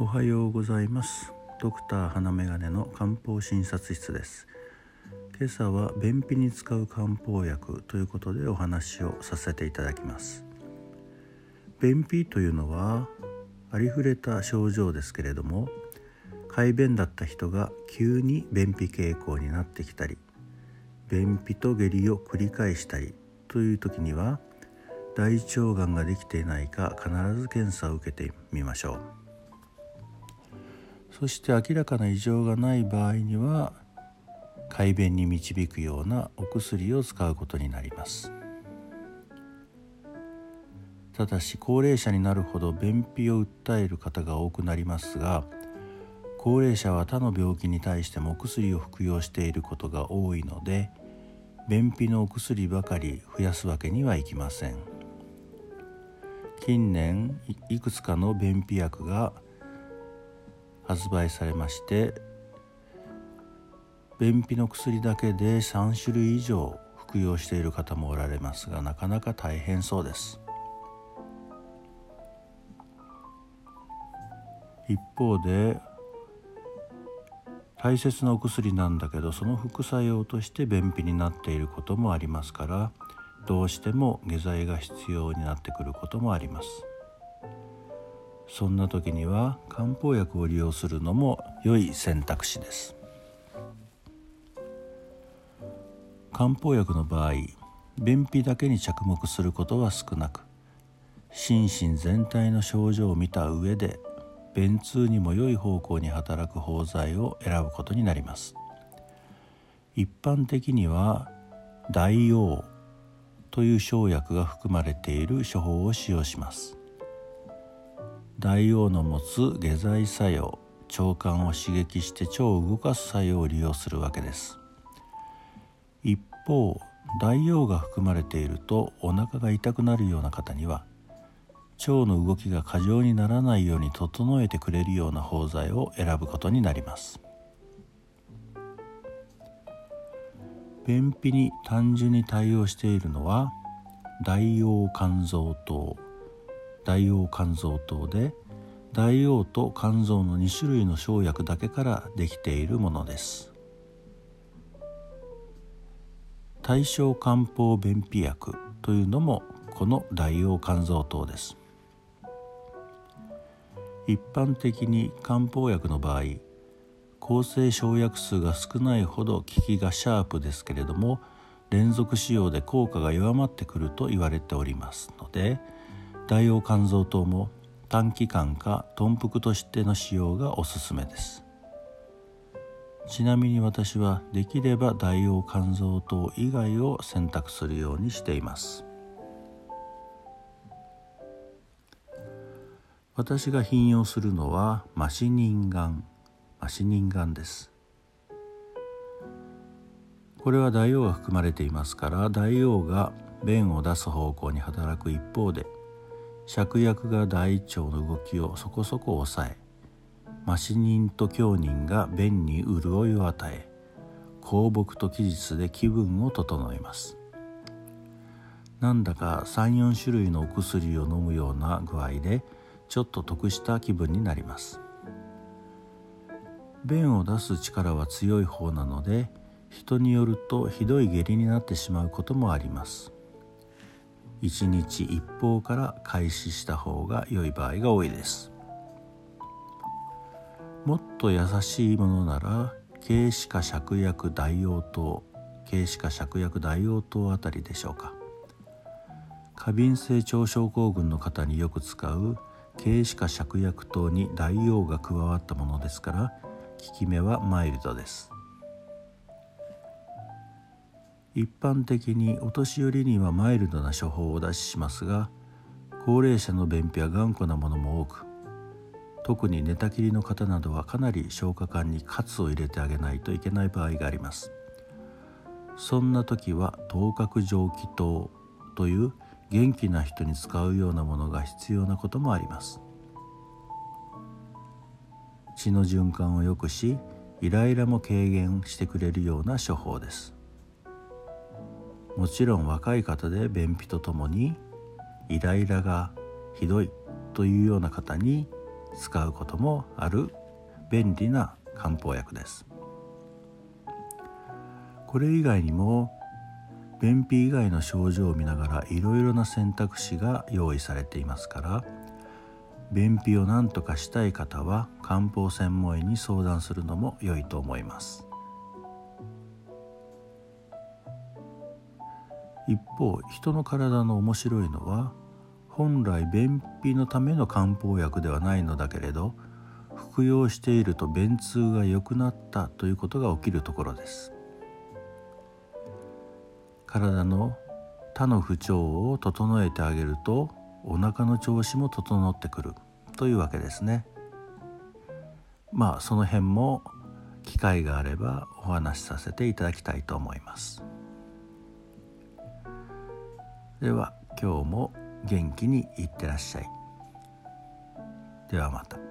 おはようございます。ドクター花眼鏡の漢方診察室です。今朝は便秘に使う漢方薬ということでお話をさせていただきます。便秘というのはありふれた症状ですけれども快便だった人が急に便秘傾向になってきたり便秘と下痢を繰り返したりという時には大腸がんができていないか必ず検査を受けてみましょう。そして明らかな異常がない場合には快便に導くようなお薬を使うことになります。ただし高齢者になるほど便秘を訴える方が多くなりますが高齢者は他の病気に対してもお薬を服用していることが多いので便秘のお薬ばかり増やすわけにはいきません。近年いくつかの便秘薬が発売されまして便秘の薬だけで3種類以上服用している方もおられますがなかなか大変そうです。一方で大切なお薬なんだけどその副作用として便秘になっていることもありますからどうしても下剤が必要になってくることもあります。そんな時には漢方薬を利用するのも良い選択肢です。漢方薬の場合便秘だけに着目することは少なく心身全体の症状を見た上で便通にも良い方向に働く包材を選ぶことになります。一般的には大王という生薬が含まれている処方を使用します。大王の持つ下剤作用腸管を刺激して腸を動かす作用を利用するわけです。一方大王が含まれているとお腹が痛くなるような方には腸の動きが過剰にならないように整えてくれるような包材を選ぶことになります。便秘に単純に対応しているのは大王肝臓糖。大王肝臓糖で大王と肝臓の2種類の生薬だけからできているものです。対象漢方便秘薬というのもこの大王肝臓糖です。一般的に漢方薬の場合構成生薬数が少ないほど効きがシャープですけれども連続使用で効果が弱まってくると言われておりますので大王肝臓糖も短期間か豚腹としての使用がおすすめです。ちなみに私はできれば大王肝臓糖以外を選択するようにしています。私が頻用するのはマシニンガン。マシニンガンです。これは大王が含まれていますから大王が便を出す方向に働く一方で芍薬が大腸の動きをそこそこ抑えマシニンと強ニが便に潤いを与え香木と気実で気分を整えます。なんだか34種類のお薬を飲むような具合でちょっと得した気分になります。便を出す力は強い方なので人によるとひどい下痢になってしまうこともあります。1日一方から開始した方が良い場合が多いです。もっと優しいものなら軽視化芍薬大応糖軽視化芍薬大応糖あたりでしょうか。過敏性腸症候群の方によく使う軽視化芍薬糖に大王が加わったものですから効き目はマイルドです。一般的にお年寄りにはマイルドな処方を出ししますが高齢者の便秘は頑固なものも多く特に寝たきりの方などはかなり消化管にカツを入れてあげないといけない場合があります。そんな時は頭角蒸気糖という元気な人に使うようなものが必要なこともあります。血の循環を良くしイライラも軽減してくれるような処方です。もちろん若い方で便秘とともにイライラがひどいというような方に使うこともある便利な漢方薬です。これ以外にも便秘以外の症状を見ながらいろいろな選択肢が用意されていますから便秘を何とかしたい方は漢方専門医に相談するのも良いと思います。一方人の体の面白いのは本来便秘のための漢方薬ではないのだけれど服用していると便通が良くなったということが起きるところです。体の他の不調を整えてあげるとお腹の調子も整ってくるというわけですね。まあその辺も機会があればお話しさせていただきたいと思います。では今日も元気にいってらっしゃい。ではまた。